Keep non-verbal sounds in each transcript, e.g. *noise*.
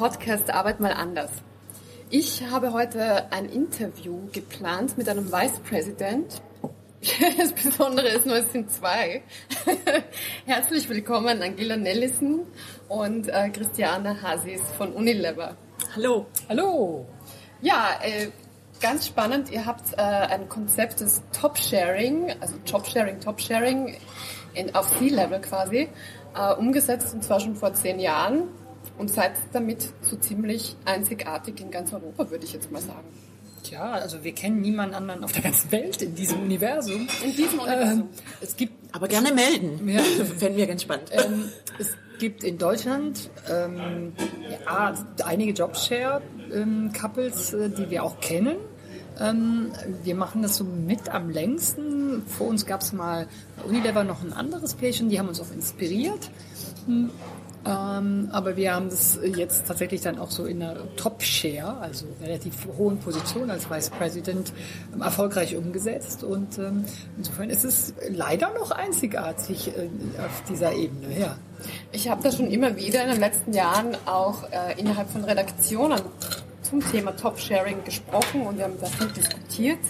willkommen zum Podcast Arbeit mal anders. Ich habe heute ein Interview geplant mit einem Vice President. *laughs* Das Besondere ist nur, es sind zwei. *laughs* Herzlich willkommen Angela Nellison und äh, Christiane Hasis von Unilever. Hallo. Hallo. Ja, äh, ganz spannend. Ihr habt äh, ein Konzept des Top-Sharing, also Job-Sharing, Top-Sharing auf C-Level quasi, äh, umgesetzt und zwar schon vor zehn Jahren und seid damit so ziemlich einzigartig in ganz Europa, würde ich jetzt mal sagen. Ja, also wir kennen niemanden anderen auf der ganzen Welt in diesem Universum. In diesem Universum. Ähm, es gibt, aber gerne melden. Ja. *laughs* Fänden wir ganz spannend. Ähm, es gibt in Deutschland ähm, ja, einige Jobshare-Couples, ähm, die wir auch kennen. Ähm, wir machen das so mit am längsten. Vor uns gab es mal bei Unilever noch ein anderes Pärchen, die haben uns auch inspiriert. Hm. Ähm, aber wir haben das jetzt tatsächlich dann auch so in einer Top-Share, also relativ hohen Position als Vice President, ähm, erfolgreich umgesetzt. Und ähm, insofern ist es leider noch einzigartig äh, auf dieser Ebene. Ja. Ich habe da schon immer wieder in den letzten Jahren auch äh, innerhalb von Redaktionen zum Thema Top-Sharing gesprochen und wir haben das diskutiert.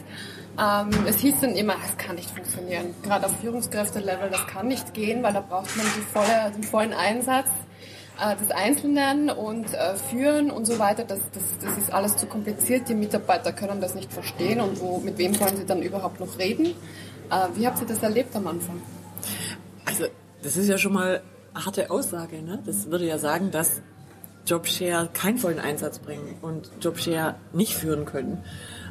Ähm, es hieß dann immer, es kann nicht funktionieren. Gerade auf Führungskräfte-Level, das kann nicht gehen, weil da braucht man die volle, den vollen Einsatz äh, des Einzelnen und äh, Führen und so weiter. Das, das, das ist alles zu kompliziert. Die Mitarbeiter können das nicht verstehen und wo, mit wem wollen sie dann überhaupt noch reden? Äh, wie habt ihr das erlebt am Anfang? Also, das ist ja schon mal eine harte Aussage. Ne? Das würde ja sagen, dass Jobshare keinen vollen Einsatz bringen und Jobshare nicht führen können.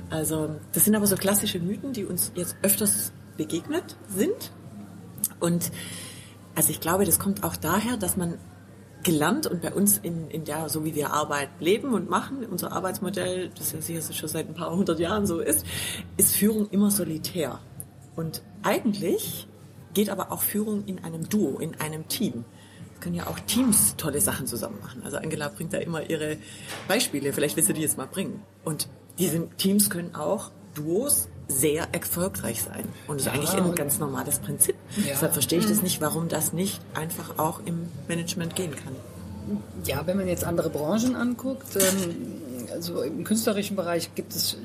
Also das sind aber so klassische Mythen, die uns jetzt öfters begegnet sind. Und also ich glaube, das kommt auch daher, dass man gelernt und bei uns in, in der, so wie wir Arbeit leben und machen, unser Arbeitsmodell, das ja sicher schon seit ein paar hundert Jahren so ist, ist Führung immer solitär. Und eigentlich geht aber auch Führung in einem Duo, in einem Team. Es können ja auch Teams tolle Sachen zusammen machen. Also Angela bringt da immer ihre Beispiele. Vielleicht willst du die jetzt mal bringen. Und diese Teams können auch Duos sehr erfolgreich sein. Und das ist eigentlich ein ganz normales Prinzip. Ja. Deshalb verstehe ich das nicht, warum das nicht einfach auch im Management gehen kann. Ja, wenn man jetzt andere Branchen anguckt, ähm, also im künstlerischen Bereich gibt es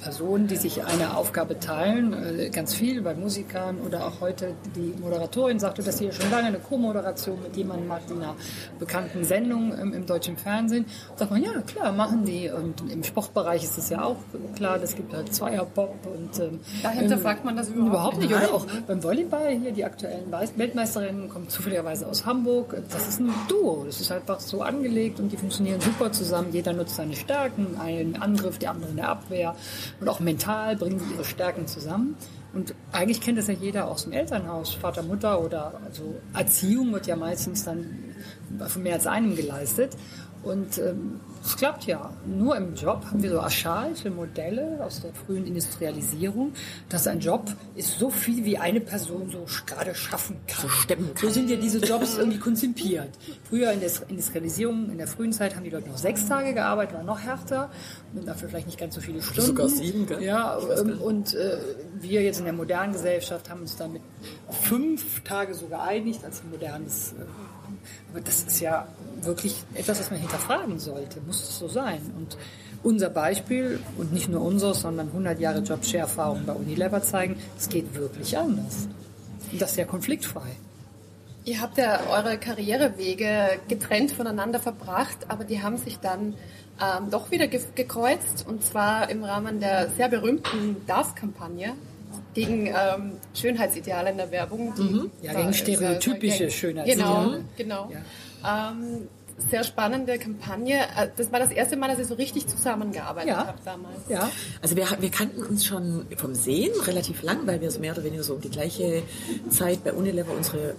Personen, die sich eine Aufgabe teilen, äh, ganz viel bei Musikern oder auch heute die Moderatorin sagte, dass sie ja schon lange eine Co-Moderation mit jemandem macht in einer bekannten Sendung im, im deutschen Fernsehen. sagt man, ja klar, machen die. Und im Sportbereich ist es ja auch klar, das gibt halt Zweierpop und ähm, da hinterfragt man das überhaupt, überhaupt nicht. Oder auch beim Volleyball hier die aktuellen Weltmeisterinnen kommen zufälligerweise aus Hamburg. Das ist ein Duo. Das ist einfach so angelegt und die funktionieren super zusammen. Jeder nutzt seine Stärken, einen Angriff, der andere in der Abwehr und auch mental bringen sie ihre Stärken zusammen. Und eigentlich kennt das ja jeder aus dem Elternhaus, Vater, Mutter oder also Erziehung wird ja meistens dann von mehr als einem geleistet. Und ähm, es klappt ja. Nur im Job haben wir so archaische Modelle aus der frühen Industrialisierung, dass ein Job ist so viel, wie eine Person so gerade schaffen kann. So stemmen kann. So sind ja diese Jobs irgendwie konzipiert. Früher in der Industrialisierung, in der frühen Zeit haben die Leute noch sechs Tage gearbeitet, war noch härter und dafür vielleicht nicht ganz so viele Stunden. Sogar sieben, gell? Ja, ähm, und äh, wir jetzt in der modernen Gesellschaft haben uns damit fünf Tage so geeinigt als modernes äh, aber das ist ja wirklich etwas, was man hinterfragen sollte. Muss es so sein? Und unser Beispiel, und nicht nur unser, sondern 100 Jahre Job-Share-Erfahrung bei Unilever zeigen, es geht wirklich anders. Und das ist ja konfliktfrei. Ihr habt ja eure Karrierewege getrennt voneinander verbracht, aber die haben sich dann ähm, doch wieder ge gekreuzt und zwar im Rahmen der sehr berühmten DARF-Kampagne gegen ähm, Schönheitsideale in der Werbung. Mhm. Ja, gegen stereotypische Schönheitsideale. Genau, genau. Ja. Ähm, sehr spannende Kampagne. Äh, das war das erste Mal, dass ihr so richtig zusammengearbeitet ja. habt damals. Ja, also wir, wir kannten uns schon vom Sehen relativ lang, weil wir so mehr oder weniger so um die gleiche Zeit bei Unilever unsere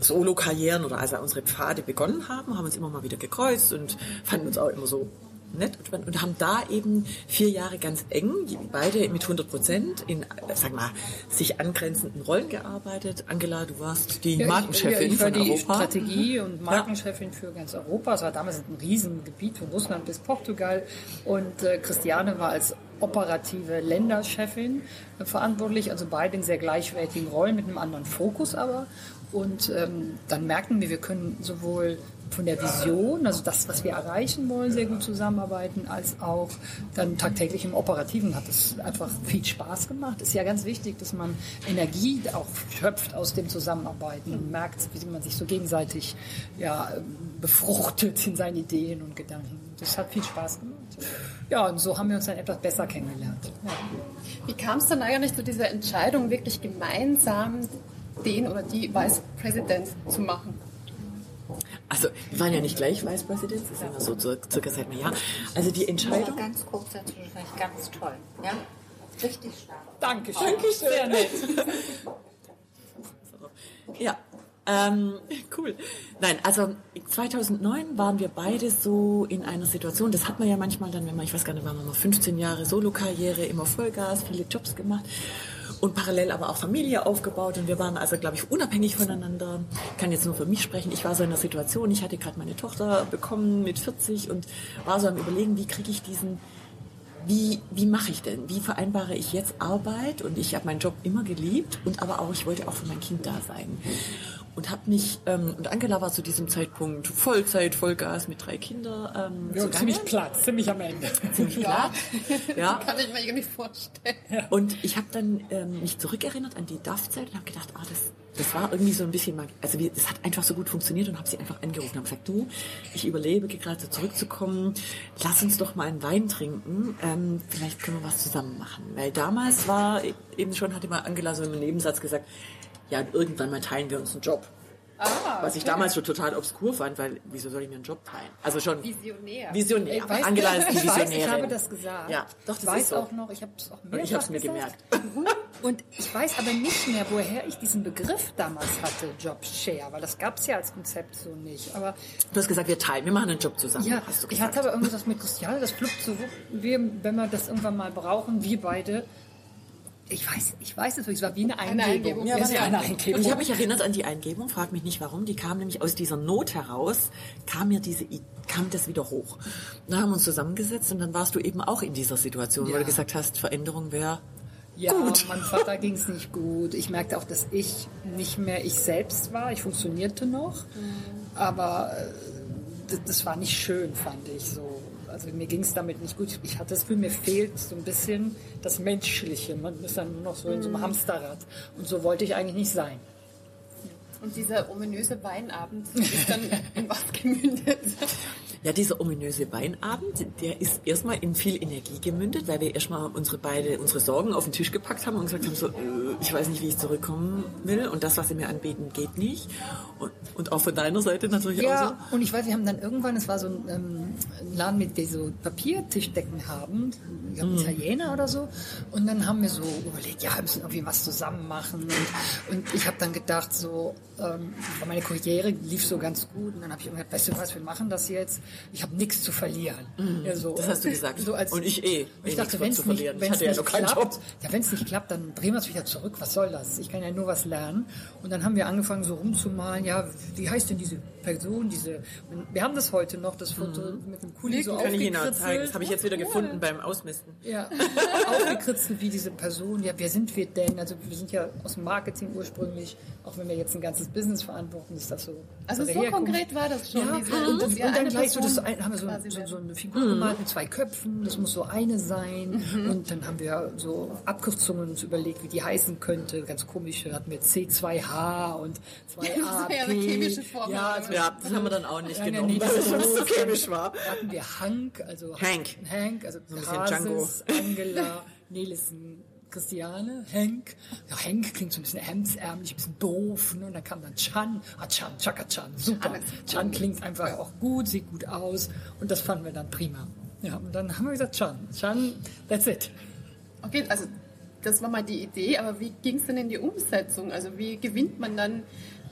Solo-Karrieren oder also unsere Pfade begonnen haben, haben uns immer mal wieder gekreuzt und fanden uns auch immer so nett und haben da eben vier Jahre ganz eng, beide mit 100 Prozent in, sag mal, sich angrenzenden Rollen gearbeitet. Angela, du warst die ja, Markenchefin ich, ja, ich war die Strategie und Markenchefin ja. für ganz Europa. Es war damals ein Riesengebiet von Russland bis Portugal und äh, Christiane war als operative Länderchefin äh, verantwortlich, also beide in sehr gleichwertigen Rollen mit einem anderen Fokus aber. Und ähm, dann merken wir, wir können sowohl von der Vision, also das, was wir erreichen wollen, sehr gut zusammenarbeiten, als auch dann tagtäglich im Operativen hat es einfach viel Spaß gemacht. Ist ja ganz wichtig, dass man Energie auch schöpft aus dem Zusammenarbeiten und merkt, wie man sich so gegenseitig ja, befruchtet in seinen Ideen und Gedanken. Das hat viel Spaß gemacht. Ja, und so haben wir uns dann etwas besser kennengelernt. Ja. Wie kam es dann eigentlich zu dieser Entscheidung, wirklich gemeinsam den oder die Vice President zu machen? Also, wir waren ja nicht gleich Vice President, das ist immer so circa seit einem Jahr. Also die Entscheidung... Ganz kurz dazu, ganz toll. Ja? Richtig stark. Dankeschön. Dankeschön. Sehr nett. *laughs* Ja, ähm, cool. Nein, also 2009 waren wir beide so in einer Situation, das hat man ja manchmal dann, wenn man, ich weiß gar nicht, waren wir mal 15 Jahre Solo-Karriere, immer Vollgas, viele Jobs gemacht und parallel aber auch Familie aufgebaut und wir waren also, glaube ich, unabhängig voneinander. Ich kann jetzt nur für mich sprechen. Ich war so in einer Situation, ich hatte gerade meine Tochter bekommen mit 40 und war so am überlegen, wie kriege ich diesen wie, wie mache ich denn? Wie vereinbare ich jetzt Arbeit? Und ich habe meinen Job immer geliebt und aber auch, ich wollte auch für mein Kind da sein und habe mich ähm, und Angela war zu diesem Zeitpunkt Vollzeit, Vollgas mit drei Kindern. Ähm, ja, ziemlich platt, ziemlich am Ende. Ziemlich platt. *laughs* Ja. Kann ich mir irgendwie vorstellen. Ja. Und ich habe dann ähm, mich zurückerinnert an die DAF-Zeit und habe gedacht, ah, das, das war irgendwie so ein bisschen, also es hat einfach so gut funktioniert und habe sie einfach angerufen und habe gesagt, du, ich überlebe gerade so zurückzukommen, lass uns doch mal einen Wein trinken, ähm, vielleicht können wir was zusammen machen. Weil damals war eben schon, hatte mal Angela so im Nebensatz gesagt, ja, irgendwann mal teilen wir uns einen Job. Ah, Was ich damals schon total obskur fand, weil wieso soll ich mir einen Job teilen? Also schon Visionär. Visionär. Weißt Angela ist die Visionärin. *laughs* Ich, weiß, ich habe das gesagt. Ja, doch, das ich weiß so. auch noch, ich habe es auch mehrfach Ich habe es mir gemerkt. *laughs* Und ich weiß aber nicht mehr, woher ich diesen Begriff damals hatte, Jobshare, weil das gab es ja als Konzept so nicht. Aber du hast gesagt, wir teilen, wir machen einen Job zusammen. Ja, ich hatte aber irgendwas mit Christiane, das fluppt so, wir, wenn wir das irgendwann mal brauchen, wir beide ich weiß, ich weiß es, es war wie eine Eingebung. Eine Eingebung. Ja, ja, eine Eingebung. Ich habe mich erinnert an die Eingebung, frag mich nicht warum, die kam nämlich aus dieser Not heraus, kam mir diese, kam das wieder hoch. Dann haben wir uns zusammengesetzt und dann warst du eben auch in dieser Situation, ja. wo du gesagt hast, Veränderung wäre ja, gut. meinem Vater ging es nicht gut. Ich merkte auch, dass ich nicht mehr ich selbst war. Ich funktionierte noch, mhm. aber äh, das war nicht schön, fand ich so. Also mir ging es damit nicht gut. Ich hatte das Gefühl, mir fehlt so ein bisschen das Menschliche. Man ist dann nur noch so in so einem mhm. Hamsterrad. Und so wollte ich eigentlich nicht sein. Und dieser ominöse Weinabend *laughs* ist dann in was gemündet? Ja, dieser ominöse Weinabend, der ist erstmal in viel Energie gemündet, weil wir erstmal unsere beide, unsere Sorgen auf den Tisch gepackt haben und gesagt haben so, äh, ich weiß nicht, wie ich zurückkommen will und das, was sie mir anbieten, geht nicht. Und, und auch von deiner Seite natürlich ja, auch so. und ich weiß, wir haben dann irgendwann, es war so ein, ähm, Laden, mit der so Papiertischdecken haben, ich glaube, mm. Italiener oder so. Und dann haben wir so überlegt, ja, wir müssen irgendwie was zusammen machen. Und, und ich habe dann gedacht, so, ähm, meine Karriere lief so ganz gut. Und dann habe ich gesagt, weißt du was, wir machen das jetzt ich habe nichts zu verlieren. Mhm, ja, so, das hast du gesagt. So als, und ich eh. Ich dachte, wenn es nicht, wenn's nicht ja klappt, ja, wenn es nicht klappt, dann drehen wir es wieder zurück. Was soll das? Ich kann ja nur was lernen. Und dann haben wir angefangen, so rumzumalen. Ja, wie heißt denn diese Person? Diese? Wir haben das heute noch, das Foto mhm. mit dem Kuli so kann ich Ihnen zeigen. Das habe ich jetzt wieder gefunden beim Ausmisten. Ja, *laughs* aufgekritzelt wie diese Person. Ja, wer sind wir denn? Also wir sind ja aus dem Marketing ursprünglich, auch wenn wir jetzt ein ganzes Business verantworten, ist das so. Also so konkret war das schon. Ja, und, und, und dann gleich so das ein, haben wir so, so, so eine Figur mhm. gemalt mit zwei Köpfen, das muss so eine sein. Mhm. Und dann haben wir so Abkürzungen uns überlegt, wie die heißen könnte. Ganz komisch, da hatten wir C2H und 2AP. *laughs* Das war ja eine chemische Formel. Ja, also ja das haben wir dann auch nicht ja, genommen, nee, weil es so, so chemisch war. Da hatten wir Hank, also Hank, Hank also so ein bisschen Django. Angela, Nelissen, Christiane, Hank. Ja, Hank klingt so ein bisschen hemdsärmlich, ein bisschen doof. Ne? Und dann kam dann Chan. Ah, Chan, Chaka Chan, super. Chan klingt einfach auch gut, sieht gut aus. Und das fanden wir dann prima. Ja, und dann haben wir gesagt, Chan, Chan, that's it. Okay, also das war mal die Idee, aber wie ging es denn in die Umsetzung? Also wie gewinnt man dann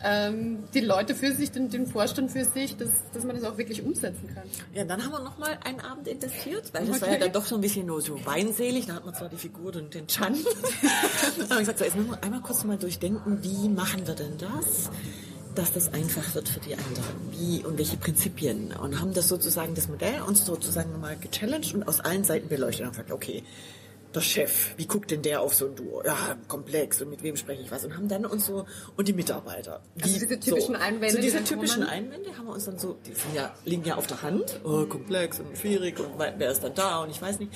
ähm, die Leute für sich, den, den Vorstand für sich, dass, dass man das auch wirklich umsetzen kann. Ja, dann haben wir nochmal einen Abend investiert, weil das okay. war ja dann doch so ein bisschen nur so weinselig. Da hat man zwar die Figur und den Chan. *laughs* habe ich gesagt, so, jetzt müssen wir einmal kurz mal durchdenken, wie machen wir denn das? dass das einfach wird für die anderen. Wie und welche Prinzipien. Und haben das sozusagen, das Modell uns sozusagen mal gechallenged und aus allen Seiten beleuchtet und gesagt, okay, der Chef, wie guckt denn der auf so ein Duo? Ja, komplex und mit wem spreche ich was? Und haben dann uns so, und die Mitarbeiter. Also die, diese typischen so, Einwände, So diese typischen. Einwände haben wir uns dann so, die sind ja, liegen ja auf der Hand, oh, komplex und schwierig und wer ist dann da und ich weiß nicht.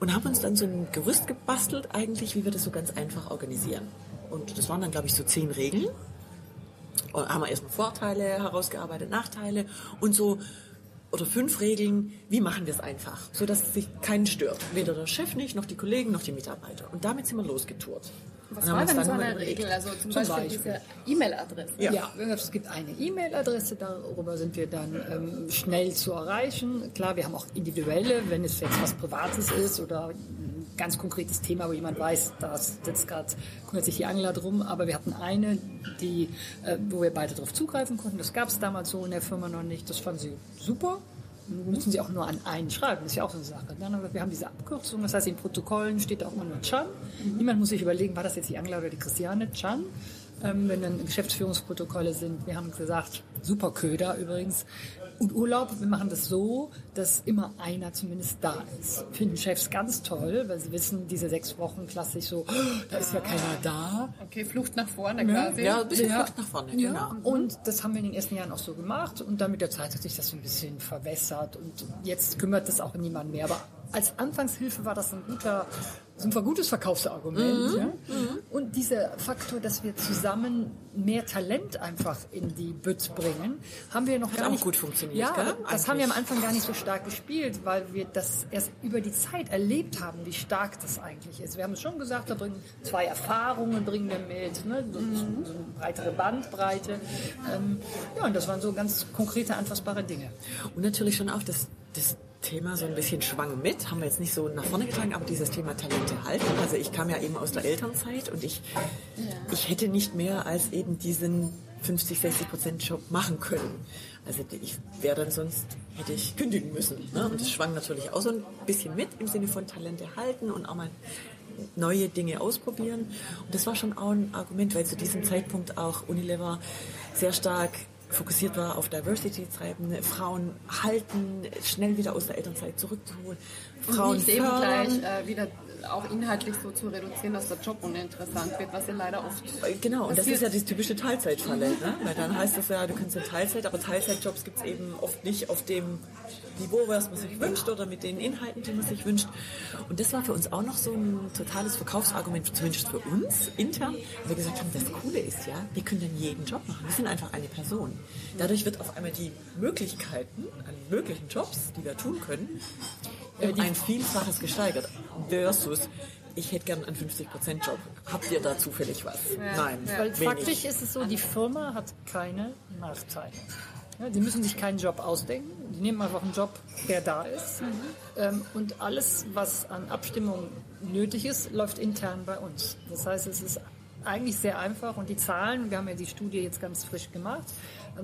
Und haben uns dann so ein Gerüst gebastelt eigentlich, wie wir das so ganz einfach organisieren. Und das waren dann, glaube ich, so zehn Regeln. Und haben wir erstmal Vorteile herausgearbeitet, Nachteile und so oder fünf Regeln, wie machen wir es einfach, so dass es sich keinen stört. Weder der Chef nicht, noch die Kollegen, noch die Mitarbeiter. Und damit sind wir losgetourt. Was war denn so eine überlegt. Regel? Also zum, Zum Beispiel, Beispiel. diese E-Mail-Adresse. Ja. Ja, es gibt eine E-Mail-Adresse, darüber sind wir dann ähm, schnell zu erreichen. Klar, wir haben auch individuelle, wenn es jetzt was Privates ist oder ganz konkretes Thema, wo jemand weiß, da sitzt gerade, kümmert sich die Angler drum, aber wir hatten eine, die, äh, wo wir beide darauf zugreifen konnten. Das gab es damals so in der Firma noch nicht. Das fanden sie super. Müssen Sie auch nur an einen schreiben, das ist ja auch so eine Sache. Dann wir, haben diese Abkürzung, das heißt, in Protokollen steht auch immer nur Chan. Niemand muss sich überlegen, war das jetzt die Angler oder die Christiane Chan. Ähm, wenn dann Geschäftsführungsprotokolle sind, wir haben gesagt, super Köder übrigens. Und Urlaub, wir machen das so, dass immer einer zumindest da ist. Finden Chefs ganz toll, weil sie wissen, diese sechs Wochen klassisch so, oh, da ist ja keiner da. Okay, Flucht nach vorne quasi. Ja, ein bisschen Ja. Flucht nach vorne, Ja, genau. und das haben wir in den ersten Jahren auch so gemacht und dann mit der Zeit hat sich das so ein bisschen verwässert und jetzt kümmert das auch niemand mehr. Aber als Anfangshilfe war das ein guter, so ein gutes Verkaufsargument. Ja? Und dieser Faktor, dass wir zusammen mehr Talent einfach in die Bütt bringen, haben wir noch gar auch nicht gut funktioniert, Ja, gell? das haben wir am Eigentlich. Anfang gar nicht so stark gespielt, weil wir das erst über die Zeit erlebt haben, wie stark das eigentlich ist. Wir haben es schon gesagt, da bringen zwei Erfahrungen bringen wir mit, ne? so, Mhm. so eine breitere Bandbreite. Ähm, ja, und das waren so ganz konkrete, anfassbare Dinge. Und natürlich schon auch das, das Thema so ein bisschen schwang mit, haben wir jetzt nicht so nach vorne getragen, aber dieses Thema Talente halten. Also ich kam ja eben aus der Elternzeit und ich, ich hätte nicht mehr als eben diesen 50, 60 Prozent Job machen können. Also ich wäre dann sonst, hätte ich kündigen müssen. Ne? Und das schwang natürlich auch so ein bisschen mit im Sinne von Talente halten und auch mal neue Dinge ausprobieren. Und das war schon auch ein Argument, weil zu diesem Zeitpunkt auch Unilever sehr stark fokussiert war auf Diversity treiben, Frauen halten, schnell wieder aus der Elternzeit zurückzuholen, Frauen Und nicht eben gleich äh, wieder auch inhaltlich so zu reduzieren, dass der Job uninteressant wird, was ja leider oft Genau, und das ist ja die typische Teilzeitfalle. Ne? Weil dann heißt es ja, du kannst in Teilzeit, aber Teilzeitjobs gibt es eben oft nicht auf dem Niveau, was man sich wünscht oder mit den Inhalten, die man sich wünscht. Und das war für uns auch noch so ein totales Verkaufsargument, zumindest für uns intern, weil wir gesagt haben, das Coole ist ja, wir können dann jeden Job machen. Wir sind einfach eine Person. Dadurch wird auf einmal die Möglichkeiten an möglichen Jobs, die wir tun können, um ein Vielfaches gesteigert. Versus, ich hätte gern einen 50%-Job. Habt ihr da zufällig was? Nein, Weil wenig. faktisch ist es so, die Firma hat keine Nachteile. Ja, die müssen sich keinen Job ausdenken. Die nehmen einfach einen Job, der da ist. Ähm, und alles, was an Abstimmung nötig ist, läuft intern bei uns. Das heißt, es ist eigentlich sehr einfach und die Zahlen, wir haben ja die Studie jetzt ganz frisch gemacht.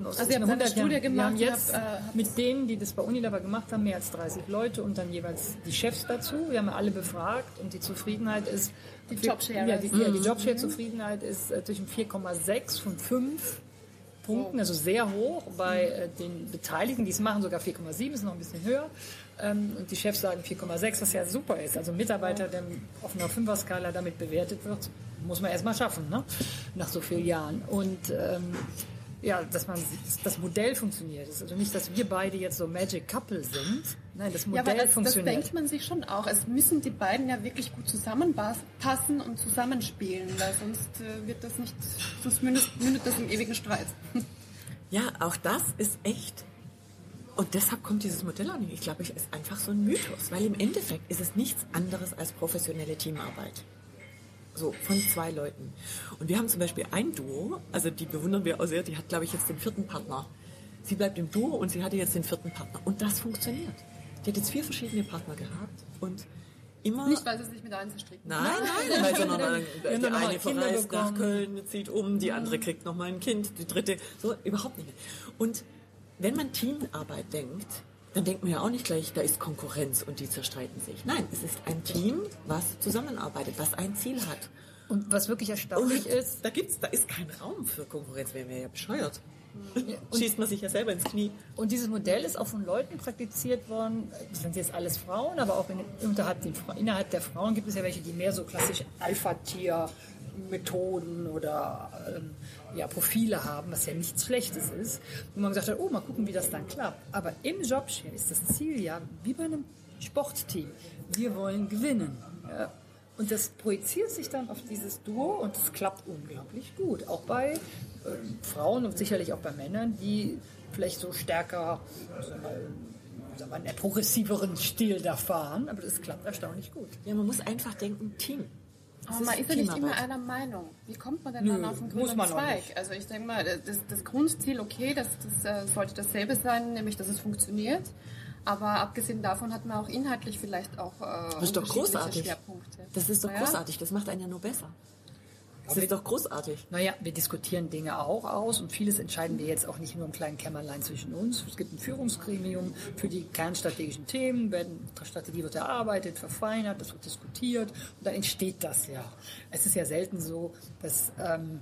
Aus Also ihr habt eine 100 Jahren. Studie Wir gemacht, haben ihr jetzt habt, äh, mit denen, die das bei Unilever gemacht haben, mehr als 30 Leute und dann jeweils die Chefs dazu. Wir haben ja alle befragt und die Zufriedenheit ist... Die Jobshare. Ja, die, ja, die Jobshare-Zufriedenheit ist äh, zwischen 4,6 von 5 Punkten, also sehr hoch. Bei äh, den Beteiligten, die es machen, sogar 4,7, ist noch ein bisschen höher. Ähm, und die Chefs sagen 4,6, was ja super ist. Also ein Mitarbeiter, der auf einer Fünfer-Skala damit bewertet wird, muss man erstmal schaffen, ne? nach so vielen Jahren. Und ähm, ja, dass man dass das Modell funktioniert. Es ist also nicht, dass wir beide jetzt so Magic Couple sind. Nein, das Ja, Modell aber das, das funktioniert. denkt man sich schon auch. Es müssen die beiden ja wirklich gut zusammenpassen und zusammenspielen, weil sonst äh, wird das nicht, sonst mündet, mündet das im ewigen Streit. *laughs* Ja, auch das ist echt. Und deshalb kommt dieses Modell auch nicht. Ich glaube, es ist einfach so ein Mythos, weil im Endeffekt ist es nichts anderes als professionelle Teamarbeit. So, von zwei Leuten. Und wir haben zum Beispiel ein Duo, also die bewundern wir auch sehr, die hat, glaube ich, jetzt den vierten Partner. Sie bleibt im Duo und sie hatte jetzt den vierten Partner. Und das funktioniert. Die hat jetzt vier verschiedene Partner gehabt und immer... Nicht, weil sie sich mit allen zerstritten. Nein, nein, nein, sondern dann, die eine verreist nach. Köln, zieht um, die andere kriegt noch mal ein Kind, die dritte, so überhaupt nicht mehr. Und wenn man Teamarbeit denkt, dann denkt man ja auch nicht gleich, da ist Konkurrenz und die zerstreiten sich. Nein, es ist ein Team, was zusammenarbeitet, was ein Ziel hat. Und was wirklich Und erstaunlich ist, da gibt's, da ist kein Raum für Konkurrenz, wäre mir ja bescheuert. schießt man sich ja selber ins Knie. Und dieses Modell ist auch von Leuten praktiziert worden, das sind jetzt alles Frauen, aber auch in, unterhalb, den, innerhalb der Frauen gibt es ja welche, die mehr so klassisch Alpha-Tier Methoden oder ähm, ja, Profile haben, was ja nichts Schlechtes ist. Und man gesagt hat, oh, mal gucken, wie das dann klappt. Aber im Jobshare ist das Ziel ja, wie bei einem Sportteam, wir wollen gewinnen. Ja. Und das projiziert sich dann auf dieses Duo und es klappt unglaublich gut. Auch bei äh, Frauen und sicherlich auch bei Männern, die vielleicht so stärker, sagen wir einen progressiveren Stil da fahren, aber das klappt erstaunlich gut. Ja, man muss einfach denken, Team. Aber man ist ja nicht immer einer Meinung. Wie kommt man denn Nö, dann auf den grünen Zweig? Also ich denke mal, das, das Grundziel, okay, das, das äh, sollte dasselbe sein, nämlich dass es funktioniert. Aber abgesehen davon hat man auch inhaltlich vielleicht auch äh, das ist doch großartig. Schwerpunkte. Das ist doch ja? großartig, das macht einen ja nur besser. Das ist doch großartig. Naja, wir diskutieren Dinge auch aus und vieles entscheiden wir jetzt auch nicht nur im kleinen Kämmerlein zwischen uns. Es gibt ein Führungsgremium für die kernstrategischen Themen, werden, die Strategie wird erarbeitet, verfeinert, das wird diskutiert und dann entsteht das ja. Es ist ja selten so, dass ähm,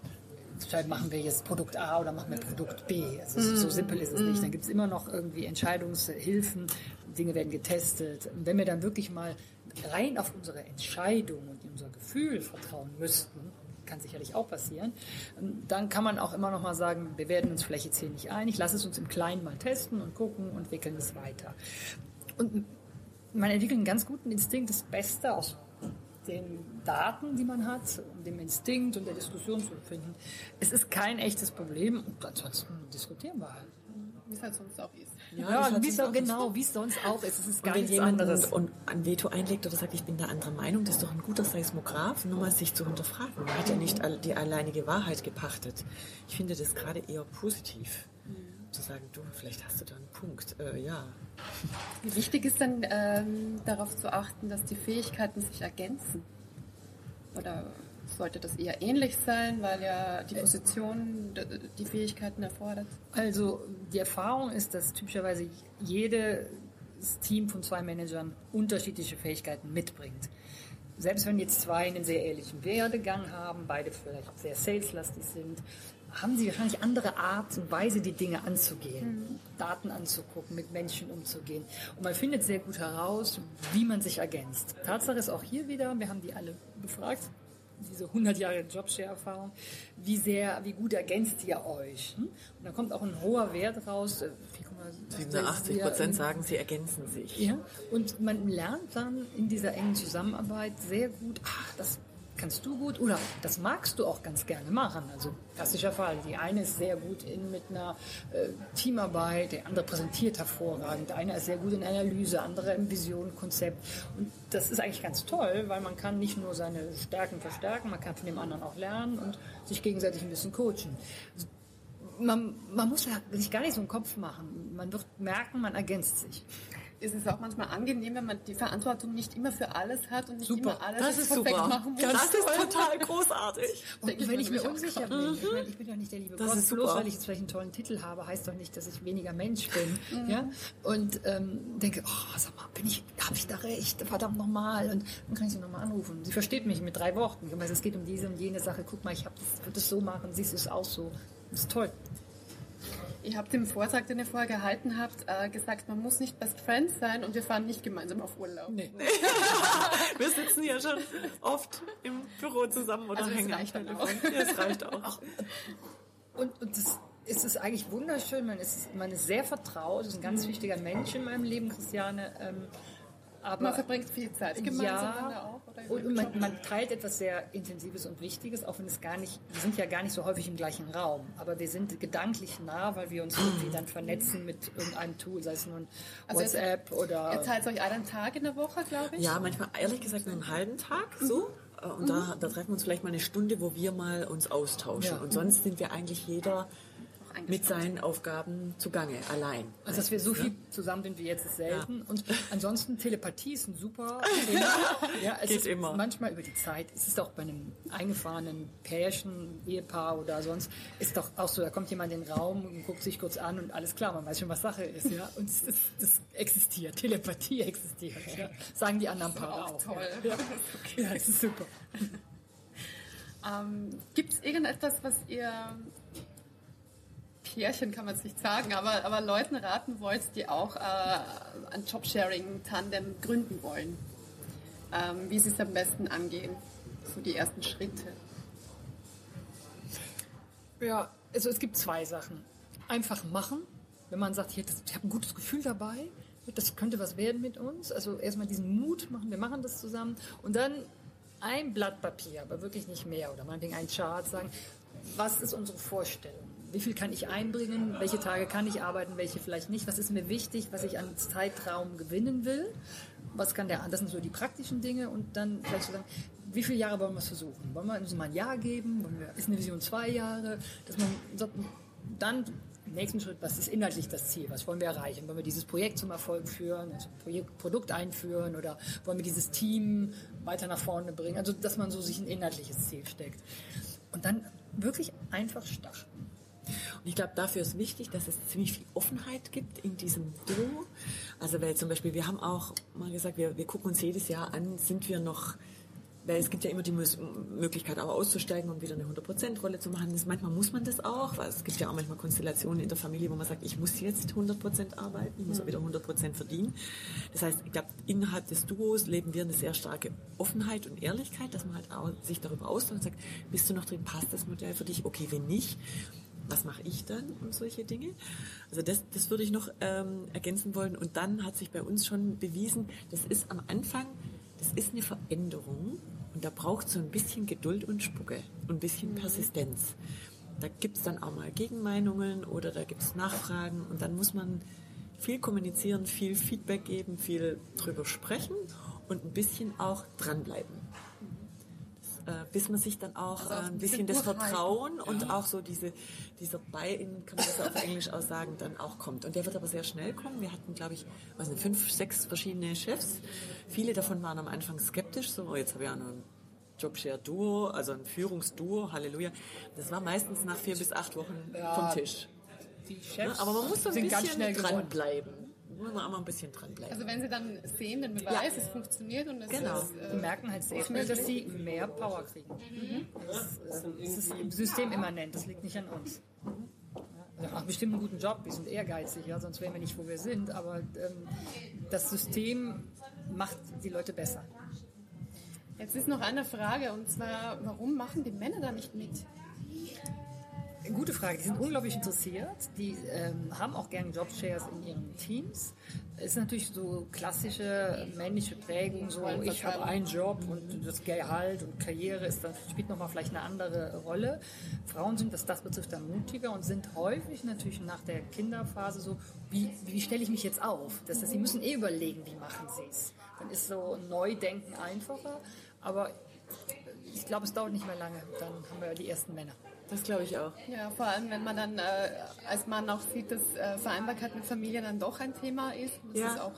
machen wir jetzt Produkt A oder machen wir Produkt B. Also mm. so simpel ist es nicht. Dann gibt es immer noch irgendwie Entscheidungshilfen, Dinge werden getestet. Und wenn wir dann wirklich mal rein auf unsere Entscheidung und unser Gefühl vertrauen müssten, kann sicherlich auch passieren, dann kann man auch immer noch mal sagen, wir werden uns vielleicht jetzt hier nicht einig, lass es uns im Kleinen mal testen und gucken und wickeln es weiter. Und man entwickelt einen ganz guten Instinkt, das Beste aus den Daten, die man hat, und dem Instinkt und der Diskussion zu finden. Es ist kein echtes Problem und ansonsten diskutieren wir halt. Wie es halt sonst auch ist. Ja, ja halt wie so, genau, wie es sonst auch ist. Es ist gar nichts anderes. Und ein Veto einlegt oder sagt, ich bin der anderer Meinung, das ist doch ein guter Seismograph, nur mal sich zu hinterfragen. Man hat ja nicht die alleinige Wahrheit gepachtet. Ich finde das gerade eher positiv. Mhm. Zu sagen, du, vielleicht hast du da einen Punkt. Äh, ja. Wie wichtig ist dann ähm, darauf zu achten, dass die Fähigkeiten sich ergänzen? Oder sollte das eher ähnlich sein, weil ja die Position die Fähigkeiten erfordert? Also die Erfahrung ist, dass typischerweise jedes Team von zwei Managern unterschiedliche Fähigkeiten mitbringt. Selbst wenn jetzt zwei einen sehr ähnlichen Werdegang haben, beide vielleicht sehr saleslastig sind, haben sie wahrscheinlich andere Art und Weise, die Dinge anzugehen, mhm. Daten anzugucken, mit Menschen umzugehen. Und man findet sehr gut heraus, wie man sich ergänzt. Tatsache ist auch hier wieder, wir haben die alle befragt, diese 100 Jahre Jobshare-Erfahrung, wie sehr, wie gut ergänzt ihr euch? Hm? Und da kommt auch ein hoher Wert raus. 87 äh, Prozent sagen, sie ergänzen sich. Ja, und man lernt dann in dieser engen Zusammenarbeit sehr gut, ach, das kannst du gut oder das magst du auch ganz gerne machen. Also klassischer Fall. Die eine ist sehr gut in, mit einer äh, Teamarbeit, der andere präsentiert hervorragend. Der eine ist sehr gut in Analyse, andere im Vision, Konzept. Und das ist eigentlich ganz toll, weil man kann nicht nur seine Stärken verstärken, man kann von dem anderen auch lernen und sich gegenseitig ein bisschen coachen. Man, man muss sich gar nicht so einen Kopf machen. Man wird merken, man ergänzt sich ist es auch manchmal angenehm, wenn man die Verantwortung nicht immer für alles hat und nicht super. immer alles das ist perfekt super. machen muss. Das ist total großartig. Und wenn ich mir unsicher bin, ich, meine, ich bin ja nicht der liebe das Gott, bloß weil ich jetzt vielleicht einen tollen Titel habe, heißt doch nicht, dass ich weniger Mensch bin. Mhm. Ja? Und ähm, denke, oh, sag mal, bin ich, habe ich da recht? Verdammt nochmal. Und dann kann ich sie nochmal anrufen. Sie versteht mich mit drei Worten. Ich weiß, es geht um diese und jene Sache. Guck mal, ich würde das so machen, siehst du es auch so. Das ist toll. Ihr habt im Vortrag, den ihr vorher gehalten habt, äh, gesagt, man muss nicht Best Friends sein und wir fahren nicht gemeinsam auf Urlaub. Nee. nee. *laughs* wir sitzen ja schon oft im Büro zusammen oder also hängen am Telefon. Ja, es reicht auch. Und, und das, es ist eigentlich wunderschön, man ist, man ist sehr vertraut, es ist ein ganz mhm. wichtiger Mensch in meinem Leben, Christiane. Ähm, aber man verbringt viel Zeit gemeinsam ja, auch, und man, man, teilt etwas sehr Intensives und Wichtiges, auch wenn es gar nicht, wir sind ja gar nicht so häufig im gleichen Raum, aber wir sind gedanklich nah, weil wir uns irgendwie dann vernetzen mit irgendeinem Tool, sei es nun also WhatsApp ihr, oder... Ihr teilt euch einen Tag in der Woche, glaube ich? Ja, manchmal ehrlich gesagt nur einen halben Tag so. Mhm. Und mhm. da, da treffen wir uns vielleicht mal eine Stunde, wo wir mal uns austauschen. Ja. Und sonst sind wir eigentlich jeder mit seinen Aufgaben zugange, allein. Also, dass wir so viel zusammen sind wie jetzt, ist selten. Ja. Und ansonsten, Telepathie ist ein super *laughs* ja, es Geht ist immer. Manchmal über die Zeit, es ist auch bei einem eingefahrenen Pärchen, Ehepaar oder sonst, ist doch auch so, da kommt jemand in den Raum und guckt sich kurz an und alles klar, man weiß schon, was Sache ist. Ja? Und das, das existiert, Telepathie existiert. Ja? Sagen die anderen Paare auch. auch. Toll. Ja, ja es ist super. *laughs* Ähm, Gibt es irgendetwas, was ihr Pärchen kann man es nicht sagen, aber, aber Leuten raten wollt, die auch äh, ein Jobsharing-Tandem gründen wollen? Ähm, wie sie es am besten angehen? So die ersten Schritte. Ja, also es gibt zwei Sachen. Einfach machen, wenn man sagt, das, ich habe ein gutes Gefühl dabei, das könnte was werden mit uns. Also erstmal diesen Mut machen, wir machen das zusammen. Und dann ein Blatt Papier, aber wirklich nicht mehr. Oder meinetwegen ein Chart, sagen, was ist unsere Vorstellung? Wie viel kann ich einbringen? Welche Tage kann ich arbeiten? Welche vielleicht nicht? Was ist mir wichtig, was ich an Zeitraum gewinnen will? Was kann der, das sind so die praktischen Dinge und dann vielleicht so sagen, wie viele Jahre wollen wir es versuchen? Wollen wir uns mal ein Jahr geben? Wir, ist eine Vision zwei Jahre? Dass man dann nächsten Schritt, was ist inhaltlich das Ziel? Was wollen wir erreichen? Wollen wir dieses Projekt zum Erfolg führen, also Projekt, Produkt einführen oder wollen wir dieses Team weiter nach vorne bringen? Also, dass man so sich ein inhaltliches Ziel steckt. Und dann wirklich einfach starten. Ich glaube, dafür ist wichtig, dass es ziemlich viel Offenheit gibt in diesem Duo. Also weil zum Beispiel, wir haben auch mal gesagt, wir, wir gucken uns jedes Jahr an, sind wir noch weil es gibt ja immer die Möglichkeit, auch auszusteigen und wieder eine 100%-Rolle zu machen. Das, manchmal muss man das auch, weil es gibt ja auch manchmal Konstellationen in der Familie, wo man sagt, ich muss jetzt 100% arbeiten, ich muss auch wieder 100% verdienen. Das heißt, ich glaube, innerhalb des Duos leben wir eine sehr starke Offenheit und Ehrlichkeit, dass man halt auch sich darüber austauscht und sagt, bist du noch drin, passt das Modell für dich? Okay, wenn nicht, was mache ich dann und solche Dinge. Also das, das würde ich noch ähm, ergänzen wollen. Und dann hat sich bei uns schon bewiesen, das ist am Anfang, das ist eine Veränderung und da braucht so ein bisschen Geduld und Spucke und ein bisschen Persistenz. Da gibt es dann auch mal Gegenmeinungen oder da gibt es Nachfragen und dann muss man viel kommunizieren, viel Feedback geben, viel drüber sprechen und ein bisschen auch dranbleiben äh, bis man sich dann auch also äh, ein bisschen das Vertrauen und ja. auch so diese, dieser Buy-in, kann man das auf Englisch auch sagen, dann auch kommt. Und der wird aber sehr schnell kommen. Wir hatten, glaube ich, was nicht, fünf, sechs verschiedene Chefs. Viele davon waren am Anfang skeptisch, so, oh, jetzt habe ich auch noch ein Jobshare-Duo, also ein Führungsduo, Halleluja. Das war meistens nach vier bis acht Wochen ja, vom Tisch. Die Chefs ja, aber man muss so ein bisschen dranbleiben muss man auch mal ein bisschen dranbleiben. Also wenn sie dann sehen, den Beweis, ja. es funktioniert und es genau. ist... Äh, die merken halt sehr schnell, dass sie mehr Power kriegen. Mhm. Das, äh, das ist systemimmanent, das liegt nicht an uns. Wir machen bestimmt einen guten Job, wir sind ehrgeizig, ja, sonst wären wir nicht, wo wir sind, aber ähm, das System macht die Leute besser. Jetzt ist noch eine Frage, und zwar, warum machen die Männer da nicht mit? Gute Frage. Die sind unglaublich interessiert. Die ähm, haben auch gerne Jobshares in ihren Teams. Ist natürlich so klassische männliche Prägung, so ich habe einen Job und das Gehalt und Karriere ist dann spielt nochmal vielleicht eine andere Rolle. Frauen sind, was das betrifft, dann mutiger und sind häufig natürlich nach der Kinderphase so, wie, wie stelle ich mich jetzt auf? Das heißt, sie müssen eh überlegen, wie machen sie es. Dann ist so Neudenken einfacher, aber ich glaube, es dauert nicht mehr lange. Dann haben wir die ersten Männer. Das glaube ich auch. Ja, vor allem, wenn man dann äh, als Mann auch sieht, dass äh, Vereinbarkeit mit Familie dann doch ein Thema ist. Dass ja. es auch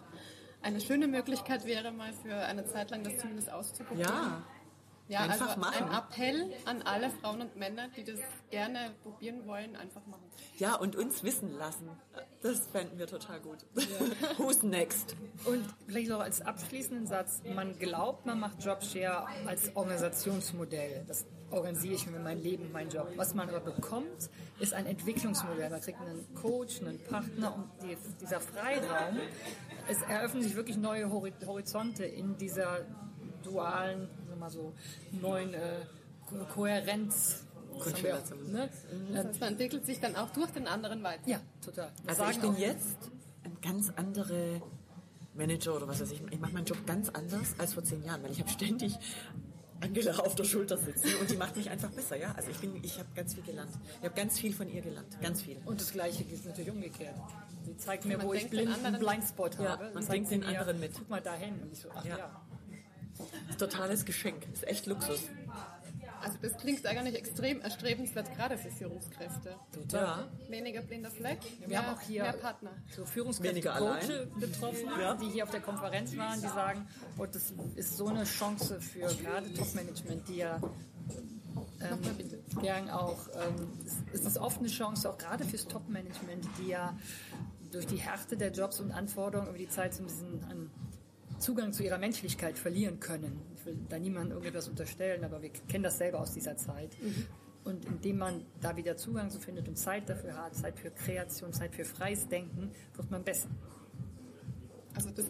eine schöne Möglichkeit wäre, mal für eine Zeit lang das zumindest auszuprobieren. Ja. Ja, einfach also machen. ein Appell an alle Frauen und Männer, die das gerne probieren wollen, einfach machen. Ja, und uns wissen lassen. Das fänden wir total gut. Ja. *laughs* Who's next? Und vielleicht noch als abschließenden Satz, man glaubt, man macht Jobshare als Organisationsmodell. Das organisiere ich mir mein Leben, mein Job. Was man aber bekommt, ist ein Entwicklungsmodell. Man kriegt einen Coach, einen Partner und die, dieser Freiraum, es eröffnen sich wirklich neue Horizonte in dieser dualen, sagen mal so, neuen äh, Kohärenz. Konstellation. Ne? Das heißt, man entwickelt sich dann auch durch den anderen weiter. Ja, total. Wir also ich bin jetzt ein ganz andere Manager oder was weiß ich. Ich mache meinen Job ganz anders als vor zehn Jahren, weil ich habe ständig Angela *laughs* auf der Schulter sitzen und die macht mich einfach besser, ja. Also ich bin, ich habe ganz viel gelernt. Ich habe ganz viel von ihr gelernt, ganz viel. Und das Gleiche ist natürlich umgekehrt. Sie zeigt mir, man wo ich blind, einen Blindspot ja, habe. Man denkt den anderen mit. Guck mal dahin. Und ich so, ach ja. ja. Das ist totales Geschenk. Das ist echt Luxus. Also das klingt eigentlich extrem erstrebenswert, gerade für Führungskräfte. Total. Ja. Weniger blinder Fleck, Wir mehr, haben auch hier mehr Partner. so Führungskräfte betroffen, ja. die hier auf der Konferenz waren, die sagen, oh, das ist so eine Chance für gerade Top-Management, die ja ähm, gern auch, ähm, es ist oft eine Chance, auch gerade fürs Top-Management, die ja durch die Härte der Jobs und Anforderungen über die Zeit so ein bisschen an Zugang zu ihrer Menschlichkeit verlieren können. Ich will da niemandem irgendetwas unterstellen, aber wir kennen das selber aus dieser Zeit. Mhm. Und indem man da wieder Zugang zu findet und Zeit dafür hat, Zeit für Kreation, Zeit für freies Denken, wird man besser. Also das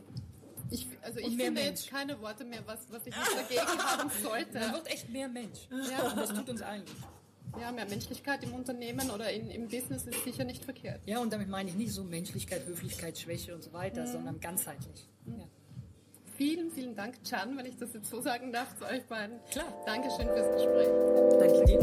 ich, also ich finde Mensch. jetzt keine Worte mehr, was, was ich jetzt dagegen *laughs* haben sollte. Man wird echt mehr Mensch. Ja. Und das tut uns allen. Ja, mehr Menschlichkeit im Unternehmen oder in, im Business ist sicher nicht verkehrt. Ja, und damit meine ich nicht so Menschlichkeit, Höflichkeit, Schwäche und so weiter, sondern ganzheitlich. Ja. Vielen, vielen Dank, Can, wenn ich das jetzt so sagen darf, zu euch beiden. Klar. Dankeschön fürs Gespräch. Danke dir.